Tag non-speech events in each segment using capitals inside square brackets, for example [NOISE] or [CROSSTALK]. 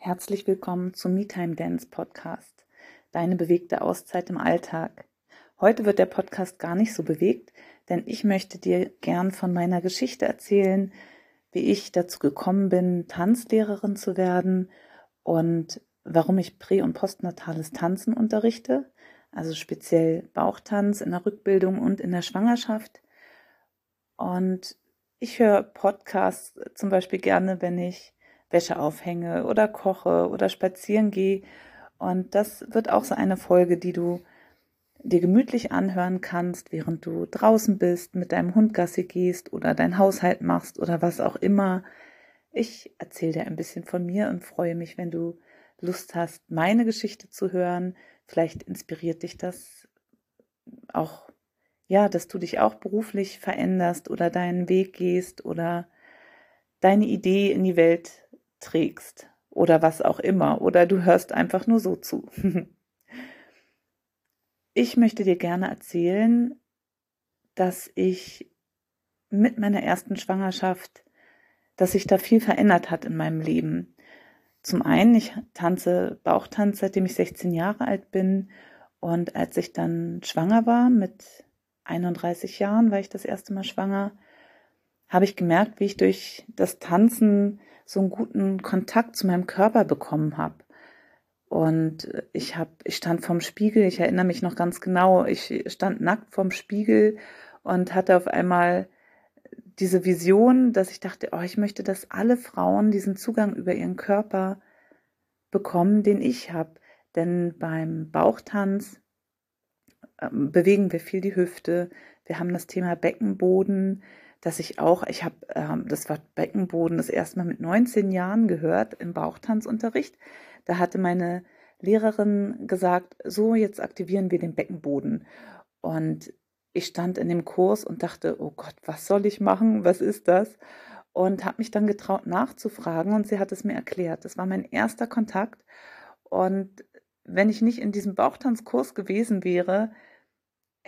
Herzlich willkommen zum MeTime Dance Podcast, deine bewegte Auszeit im Alltag. Heute wird der Podcast gar nicht so bewegt, denn ich möchte dir gern von meiner Geschichte erzählen, wie ich dazu gekommen bin, Tanzlehrerin zu werden und warum ich prä- und postnatales Tanzen unterrichte, also speziell Bauchtanz in der Rückbildung und in der Schwangerschaft. Und ich höre Podcasts zum Beispiel gerne, wenn ich Wäsche aufhänge oder koche oder spazieren gehe. Und das wird auch so eine Folge, die du dir gemütlich anhören kannst, während du draußen bist, mit deinem Hund Gassi gehst oder dein Haushalt machst oder was auch immer. Ich erzähle dir ein bisschen von mir und freue mich, wenn du Lust hast, meine Geschichte zu hören. Vielleicht inspiriert dich das auch, ja, dass du dich auch beruflich veränderst oder deinen Weg gehst oder deine Idee in die Welt trägst oder was auch immer oder du hörst einfach nur so zu. [LAUGHS] ich möchte dir gerne erzählen, dass ich mit meiner ersten Schwangerschaft, dass sich da viel verändert hat in meinem Leben. Zum einen, ich tanze Bauchtanz, seitdem ich 16 Jahre alt bin. Und als ich dann schwanger war, mit 31 Jahren war ich das erste Mal schwanger, habe ich gemerkt, wie ich durch das Tanzen so einen guten Kontakt zu meinem Körper bekommen habe. Und ich habe, ich stand vorm Spiegel, ich erinnere mich noch ganz genau, ich stand nackt vorm Spiegel und hatte auf einmal diese Vision, dass ich dachte, oh, ich möchte, dass alle Frauen diesen Zugang über ihren Körper bekommen, den ich habe. Denn beim Bauchtanz ähm, bewegen wir viel die Hüfte. Wir haben das Thema Beckenboden, dass ich auch, ich habe ähm, das Wort Beckenboden das erste Mal mit 19 Jahren gehört im Bauchtanzunterricht. Da hatte meine Lehrerin gesagt, so jetzt aktivieren wir den Beckenboden. Und ich stand in dem Kurs und dachte, oh Gott, was soll ich machen? Was ist das? Und habe mich dann getraut nachzufragen und sie hat es mir erklärt. Das war mein erster Kontakt. Und wenn ich nicht in diesem Bauchtanzkurs gewesen wäre,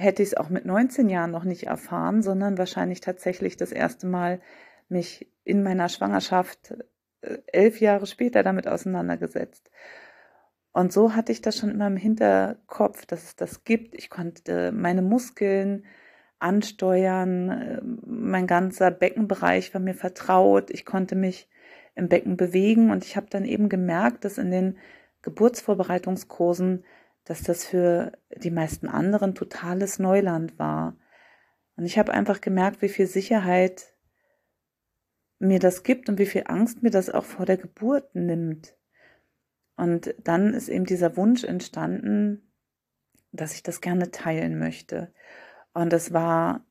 hätte ich es auch mit 19 Jahren noch nicht erfahren, sondern wahrscheinlich tatsächlich das erste Mal mich in meiner Schwangerschaft äh, elf Jahre später damit auseinandergesetzt. Und so hatte ich das schon immer im Hinterkopf, dass es das gibt. Ich konnte meine Muskeln ansteuern, äh, mein ganzer Beckenbereich war mir vertraut, ich konnte mich im Becken bewegen und ich habe dann eben gemerkt, dass in den Geburtsvorbereitungskursen dass das für die meisten anderen totales Neuland war. Und ich habe einfach gemerkt, wie viel Sicherheit mir das gibt und wie viel Angst mir das auch vor der Geburt nimmt. Und dann ist eben dieser Wunsch entstanden, dass ich das gerne teilen möchte. Und das war,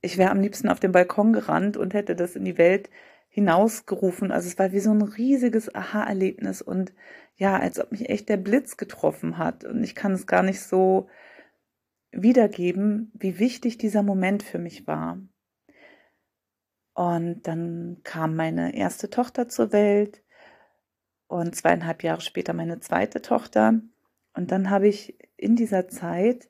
ich wäre am liebsten auf den Balkon gerannt und hätte das in die Welt hinausgerufen. Also es war wie so ein riesiges Aha-Erlebnis und ja, als ob mich echt der Blitz getroffen hat. Und ich kann es gar nicht so wiedergeben, wie wichtig dieser Moment für mich war. Und dann kam meine erste Tochter zur Welt und zweieinhalb Jahre später meine zweite Tochter. Und dann habe ich in dieser Zeit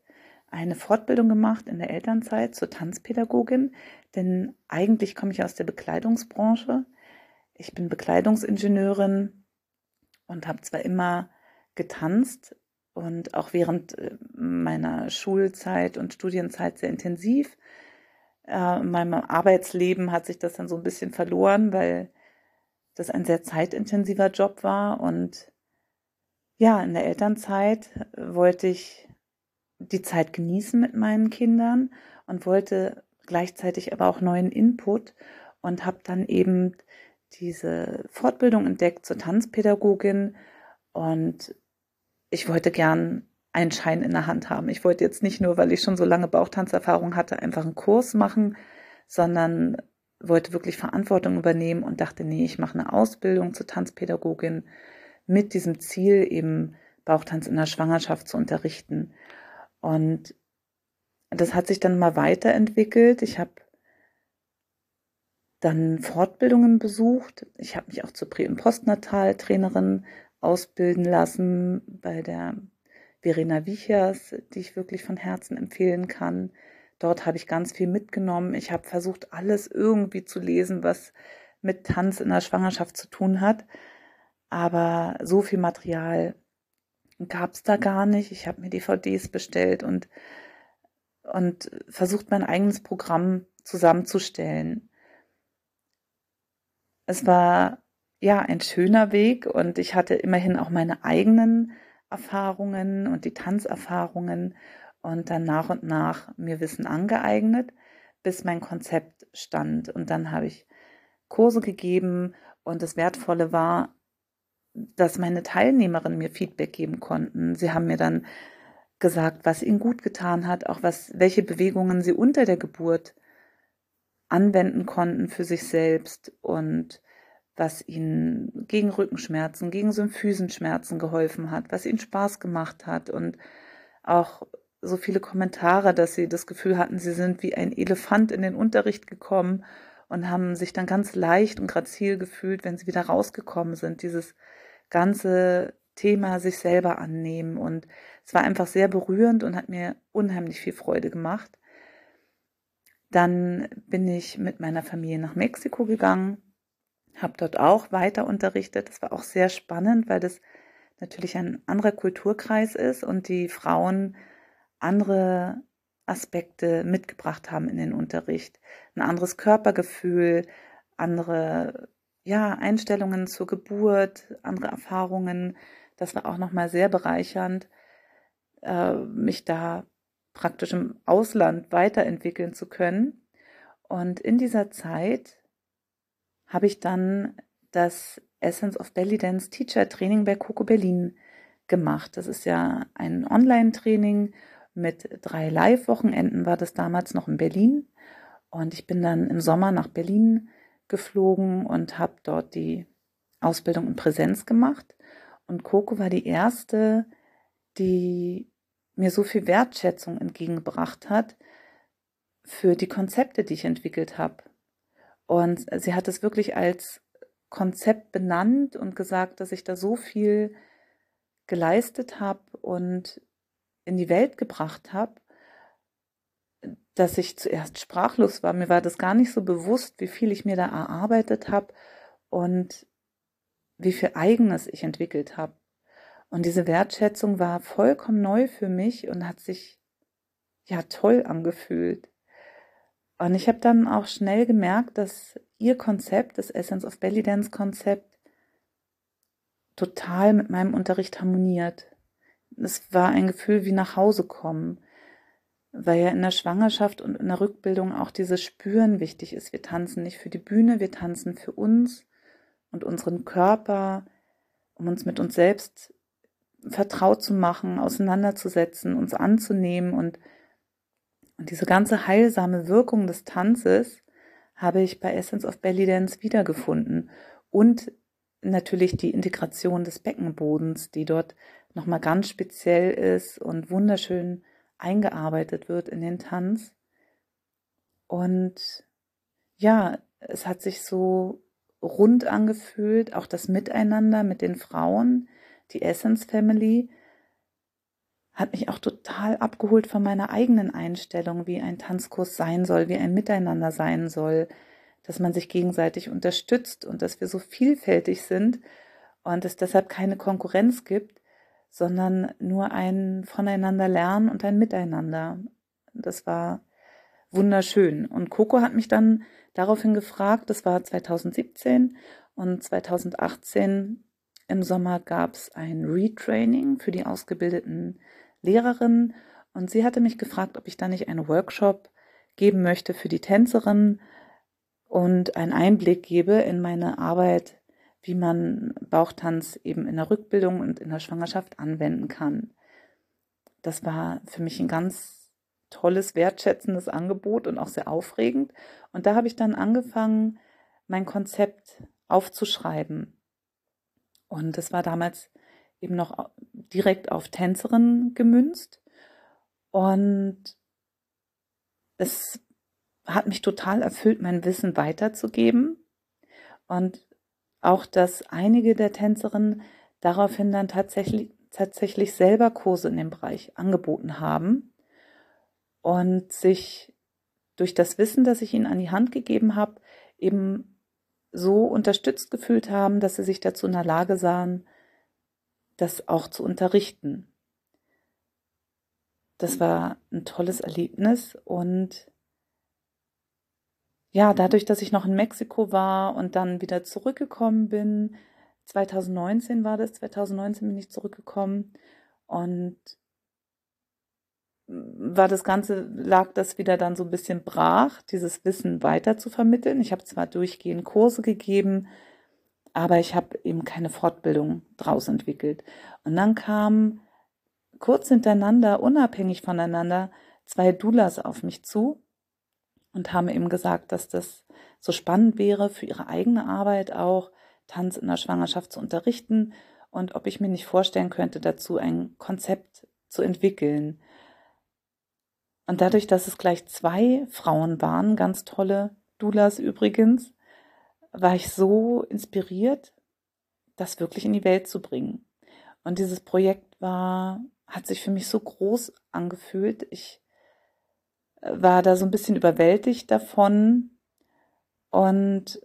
eine Fortbildung gemacht in der Elternzeit zur Tanzpädagogin, denn eigentlich komme ich aus der Bekleidungsbranche. Ich bin Bekleidungsingenieurin und habe zwar immer getanzt und auch während äh, meiner Schulzeit und Studienzeit sehr intensiv. Äh, in meinem Arbeitsleben hat sich das dann so ein bisschen verloren, weil das ein sehr zeitintensiver Job war und ja, in der Elternzeit wollte ich die Zeit genießen mit meinen Kindern und wollte gleichzeitig aber auch neuen Input und habe dann eben diese Fortbildung entdeckt zur Tanzpädagogin und ich wollte gern einen Schein in der Hand haben. Ich wollte jetzt nicht nur, weil ich schon so lange Bauchtanzerfahrung hatte, einfach einen Kurs machen, sondern wollte wirklich Verantwortung übernehmen und dachte, nee, ich mache eine Ausbildung zur Tanzpädagogin mit diesem Ziel, eben Bauchtanz in der Schwangerschaft zu unterrichten. Und das hat sich dann mal weiterentwickelt. Ich habe dann Fortbildungen besucht. Ich habe mich auch zur Prä- und Postnatal-Trainerin ausbilden lassen bei der Verena Wichers, die ich wirklich von Herzen empfehlen kann. Dort habe ich ganz viel mitgenommen. Ich habe versucht, alles irgendwie zu lesen, was mit Tanz in der Schwangerschaft zu tun hat. Aber so viel Material gab es da gar nicht. Ich habe mir DVDs bestellt und, und versucht, mein eigenes Programm zusammenzustellen. Es war ja ein schöner Weg und ich hatte immerhin auch meine eigenen Erfahrungen und die Tanzerfahrungen und dann nach und nach mir Wissen angeeignet, bis mein Konzept stand. Und dann habe ich Kurse gegeben und das Wertvolle war, dass meine Teilnehmerinnen mir Feedback geben konnten. Sie haben mir dann gesagt, was ihnen gut getan hat, auch was, welche Bewegungen sie unter der Geburt anwenden konnten für sich selbst und was ihnen gegen Rückenschmerzen, gegen Symphysenschmerzen geholfen hat, was ihnen Spaß gemacht hat und auch so viele Kommentare, dass sie das Gefühl hatten, sie sind wie ein Elefant in den Unterricht gekommen und haben sich dann ganz leicht und grazil gefühlt, wenn sie wieder rausgekommen sind. Dieses ganze Thema sich selber annehmen und es war einfach sehr berührend und hat mir unheimlich viel Freude gemacht. Dann bin ich mit meiner Familie nach Mexiko gegangen, habe dort auch weiter unterrichtet. Das war auch sehr spannend, weil das natürlich ein anderer Kulturkreis ist und die Frauen andere Aspekte mitgebracht haben in den Unterricht. Ein anderes Körpergefühl, andere ja, Einstellungen zur Geburt, andere Erfahrungen. Das war auch nochmal sehr bereichernd, äh, mich da praktisch im Ausland weiterentwickeln zu können. Und in dieser Zeit habe ich dann das Essence of Belly Dance Teacher Training bei Coco Berlin gemacht. Das ist ja ein Online-Training mit drei Live-Wochenenden war das damals noch in Berlin. Und ich bin dann im Sommer nach Berlin geflogen und habe dort die Ausbildung in Präsenz gemacht. Und Coco war die erste, die mir so viel Wertschätzung entgegengebracht hat für die Konzepte, die ich entwickelt habe. Und sie hat es wirklich als Konzept benannt und gesagt, dass ich da so viel geleistet habe und in die Welt gebracht habe, dass ich zuerst sprachlos war. Mir war das gar nicht so bewusst, wie viel ich mir da erarbeitet habe und wie viel eigenes ich entwickelt habe. Und diese Wertschätzung war vollkommen neu für mich und hat sich ja toll angefühlt. Und ich habe dann auch schnell gemerkt, dass ihr Konzept, das Essence of Belly Dance Konzept, total mit meinem Unterricht harmoniert es war ein Gefühl wie nach Hause kommen, weil ja in der Schwangerschaft und in der Rückbildung auch dieses Spüren wichtig ist. Wir tanzen nicht für die Bühne, wir tanzen für uns und unseren Körper, um uns mit uns selbst vertraut zu machen, auseinanderzusetzen, uns anzunehmen und, und diese ganze heilsame Wirkung des Tanzes habe ich bei Essence of Belly Dance wiedergefunden und natürlich die Integration des Beckenbodens, die dort nochmal ganz speziell ist und wunderschön eingearbeitet wird in den Tanz. Und ja, es hat sich so rund angefühlt, auch das Miteinander mit den Frauen, die Essence Family, hat mich auch total abgeholt von meiner eigenen Einstellung, wie ein Tanzkurs sein soll, wie ein Miteinander sein soll, dass man sich gegenseitig unterstützt und dass wir so vielfältig sind und es deshalb keine Konkurrenz gibt, sondern nur ein Voneinander lernen und ein Miteinander. Das war wunderschön. Und Coco hat mich dann daraufhin gefragt, das war 2017 und 2018 im Sommer gab es ein Retraining für die ausgebildeten Lehrerinnen und sie hatte mich gefragt, ob ich da nicht einen Workshop geben möchte für die Tänzerin und einen Einblick gebe in meine Arbeit wie man Bauchtanz eben in der Rückbildung und in der Schwangerschaft anwenden kann. Das war für mich ein ganz tolles, wertschätzendes Angebot und auch sehr aufregend. Und da habe ich dann angefangen, mein Konzept aufzuschreiben. Und es war damals eben noch direkt auf Tänzerin gemünzt. Und es hat mich total erfüllt, mein Wissen weiterzugeben. Und auch, dass einige der Tänzerinnen daraufhin dann tatsächlich, tatsächlich selber Kurse in dem Bereich angeboten haben und sich durch das Wissen, das ich ihnen an die Hand gegeben habe, eben so unterstützt gefühlt haben, dass sie sich dazu in der Lage sahen, das auch zu unterrichten. Das war ein tolles Erlebnis und ja, dadurch, dass ich noch in Mexiko war und dann wieder zurückgekommen bin, 2019 war das, 2019 bin ich zurückgekommen und war das Ganze, lag das wieder dann so ein bisschen brach, dieses Wissen weiter zu vermitteln. Ich habe zwar durchgehend Kurse gegeben, aber ich habe eben keine Fortbildung draus entwickelt. Und dann kamen kurz hintereinander, unabhängig voneinander, zwei Doulas auf mich zu und haben eben gesagt, dass das so spannend wäre für ihre eigene Arbeit auch, Tanz in der Schwangerschaft zu unterrichten und ob ich mir nicht vorstellen könnte, dazu ein Konzept zu entwickeln. Und dadurch, dass es gleich zwei Frauen waren, ganz tolle Doulas übrigens, war ich so inspiriert, das wirklich in die Welt zu bringen. Und dieses Projekt war, hat sich für mich so groß angefühlt. Ich war da so ein bisschen überwältigt davon und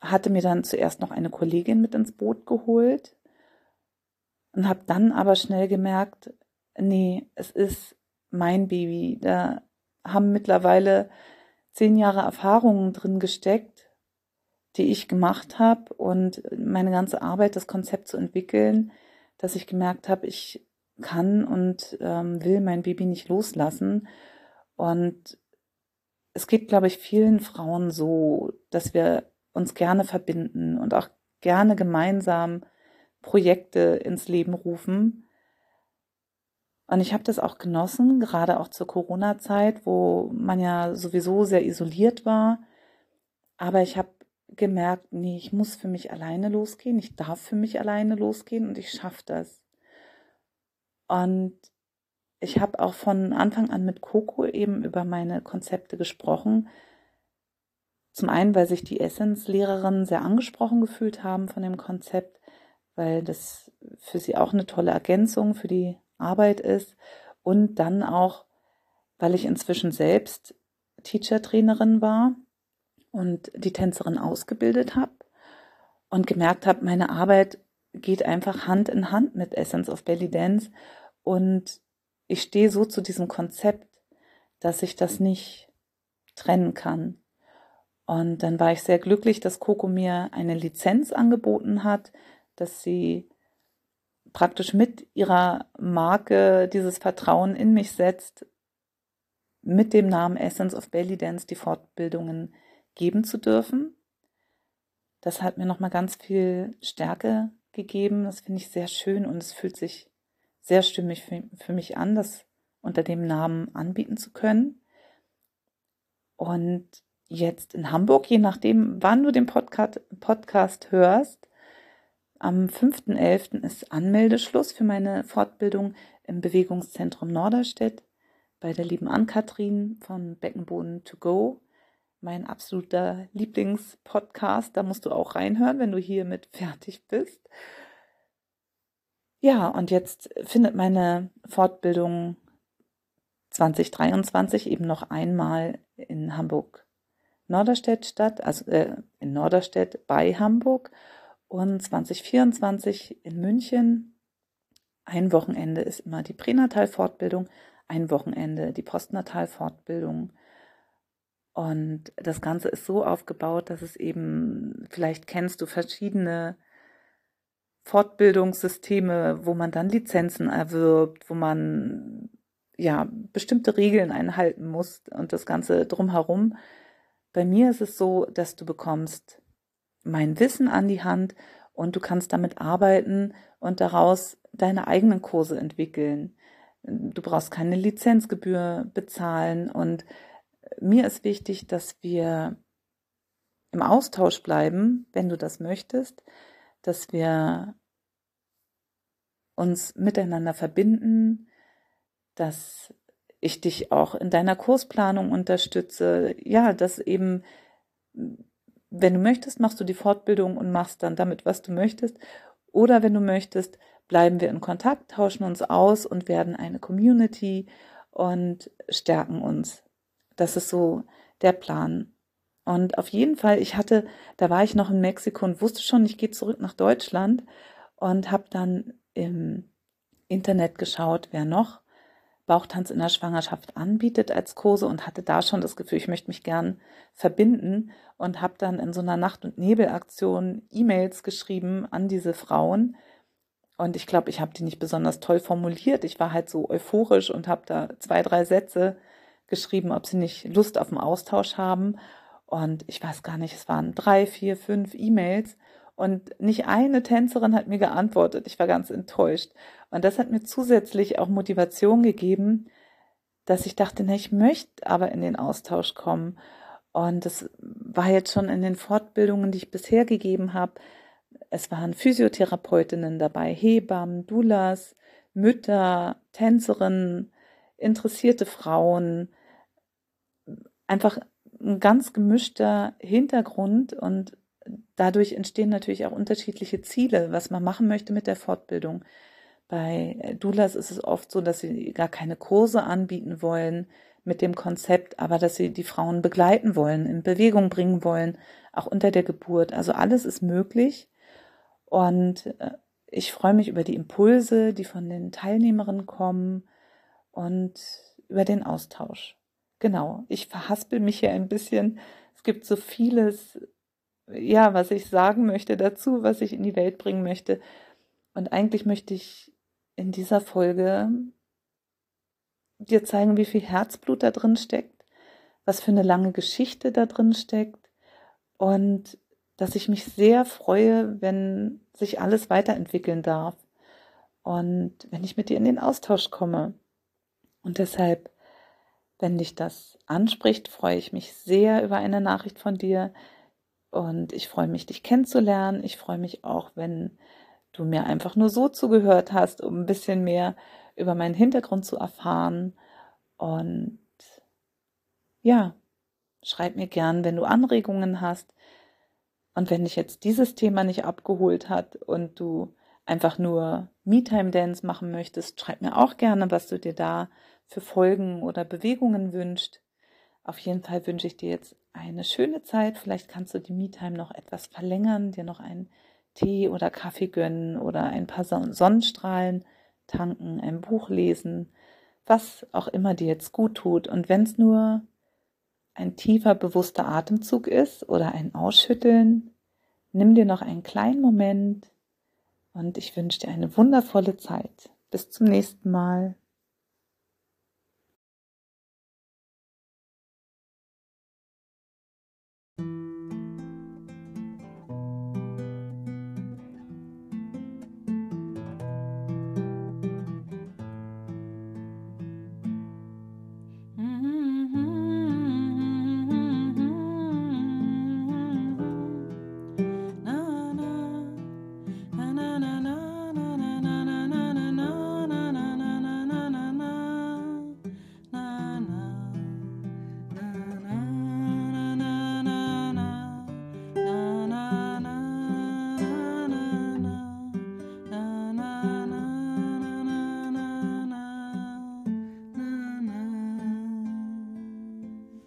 hatte mir dann zuerst noch eine Kollegin mit ins Boot geholt und habe dann aber schnell gemerkt, nee, es ist mein Baby. Da haben mittlerweile zehn Jahre Erfahrungen drin gesteckt, die ich gemacht habe und meine ganze Arbeit, das Konzept zu entwickeln, dass ich gemerkt habe, ich kann und ähm, will mein Baby nicht loslassen. Und es geht, glaube ich, vielen Frauen so, dass wir uns gerne verbinden und auch gerne gemeinsam Projekte ins Leben rufen. Und ich habe das auch genossen, gerade auch zur Corona-Zeit, wo man ja sowieso sehr isoliert war. Aber ich habe gemerkt, nee, ich muss für mich alleine losgehen, ich darf für mich alleine losgehen und ich schaffe das. Und ich habe auch von Anfang an mit Coco eben über meine Konzepte gesprochen. Zum einen, weil sich die Essence-Lehrerinnen sehr angesprochen gefühlt haben von dem Konzept, weil das für sie auch eine tolle Ergänzung für die Arbeit ist. Und dann auch, weil ich inzwischen selbst Teacher-Trainerin war und die Tänzerin ausgebildet habe und gemerkt habe, meine Arbeit geht einfach Hand in Hand mit Essence of Belly Dance und ich stehe so zu diesem Konzept, dass ich das nicht trennen kann. Und dann war ich sehr glücklich, dass Coco mir eine Lizenz angeboten hat, dass sie praktisch mit ihrer Marke dieses Vertrauen in mich setzt, mit dem Namen Essence of Belly Dance die Fortbildungen geben zu dürfen. Das hat mir nochmal ganz viel Stärke gegeben. Das finde ich sehr schön und es fühlt sich sehr stimmig für, für mich an, das unter dem Namen anbieten zu können. Und jetzt in Hamburg, je nachdem, wann du den Podcast, Podcast hörst, am 5.11. ist Anmeldeschluss für meine Fortbildung im Bewegungszentrum Norderstedt bei der lieben Ann-Kathrin von Beckenboden to go mein absoluter Lieblingspodcast. Da musst du auch reinhören, wenn du hiermit [LAUGHS] fertig bist. Ja, und jetzt findet meine Fortbildung 2023 eben noch einmal in Hamburg Norderstedt statt, also äh, in Norderstedt bei Hamburg und 2024 in München. Ein Wochenende ist immer die Pränatalfortbildung, ein Wochenende die Postnatalfortbildung. Und das Ganze ist so aufgebaut, dass es eben, vielleicht kennst du verschiedene Fortbildungssysteme, wo man dann Lizenzen erwirbt, wo man ja bestimmte Regeln einhalten muss und das Ganze drumherum. Bei mir ist es so, dass du bekommst mein Wissen an die Hand und du kannst damit arbeiten und daraus deine eigenen Kurse entwickeln. Du brauchst keine Lizenzgebühr bezahlen und mir ist wichtig, dass wir im Austausch bleiben, wenn du das möchtest, dass wir uns miteinander verbinden, dass ich dich auch in deiner Kursplanung unterstütze. Ja, dass eben, wenn du möchtest, machst du die Fortbildung und machst dann damit, was du möchtest. Oder wenn du möchtest, bleiben wir in Kontakt, tauschen uns aus und werden eine Community und stärken uns das ist so der Plan. Und auf jeden Fall, ich hatte, da war ich noch in Mexiko und wusste schon, ich gehe zurück nach Deutschland und habe dann im Internet geschaut, wer noch Bauchtanz in der Schwangerschaft anbietet als Kurse und hatte da schon das Gefühl, ich möchte mich gern verbinden und habe dann in so einer Nacht- und Nebelaktion E-Mails geschrieben an diese Frauen. Und ich glaube, ich habe die nicht besonders toll formuliert. Ich war halt so euphorisch und habe da zwei, drei Sätze geschrieben, ob sie nicht Lust auf einen Austausch haben. Und ich weiß gar nicht, es waren drei, vier, fünf E-Mails. Und nicht eine Tänzerin hat mir geantwortet. Ich war ganz enttäuscht. Und das hat mir zusätzlich auch Motivation gegeben, dass ich dachte, na, ich möchte aber in den Austausch kommen. Und das war jetzt schon in den Fortbildungen, die ich bisher gegeben habe. Es waren Physiotherapeutinnen dabei, Hebammen, Doulas, Mütter, Tänzerinnen, interessierte Frauen. Einfach ein ganz gemischter Hintergrund und dadurch entstehen natürlich auch unterschiedliche Ziele, was man machen möchte mit der Fortbildung. Bei Doulas ist es oft so, dass sie gar keine Kurse anbieten wollen mit dem Konzept, aber dass sie die Frauen begleiten wollen, in Bewegung bringen wollen, auch unter der Geburt. Also alles ist möglich. Und äh, ich freue mich über die Impulse, die von den Teilnehmerinnen kommen und über den Austausch. Genau, ich verhaspel mich hier ein bisschen. Es gibt so vieles, ja, was ich sagen möchte dazu, was ich in die Welt bringen möchte. Und eigentlich möchte ich in dieser Folge dir zeigen, wie viel Herzblut da drin steckt, was für eine lange Geschichte da drin steckt und dass ich mich sehr freue, wenn sich alles weiterentwickeln darf und wenn ich mit dir in den Austausch komme. Und deshalb, wenn dich das anspricht, freue ich mich sehr über eine Nachricht von dir und ich freue mich, dich kennenzulernen. Ich freue mich auch, wenn du mir einfach nur so zugehört hast, um ein bisschen mehr über meinen Hintergrund zu erfahren. Und ja, schreib mir gern, wenn du Anregungen hast. Und wenn dich jetzt dieses Thema nicht abgeholt hat und du einfach nur Me-Time Dance machen möchtest, schreib mir auch gerne, was du dir da für Folgen oder Bewegungen wünscht. Auf jeden Fall wünsche ich dir jetzt eine schöne Zeit. Vielleicht kannst du die Me-Time noch etwas verlängern, dir noch einen Tee oder Kaffee gönnen oder ein paar Sonnenstrahlen tanken, ein Buch lesen, was auch immer dir jetzt gut tut. Und wenn es nur ein tiefer, bewusster Atemzug ist oder ein Ausschütteln, nimm dir noch einen kleinen Moment und ich wünsche dir eine wundervolle Zeit. Bis zum nächsten Mal.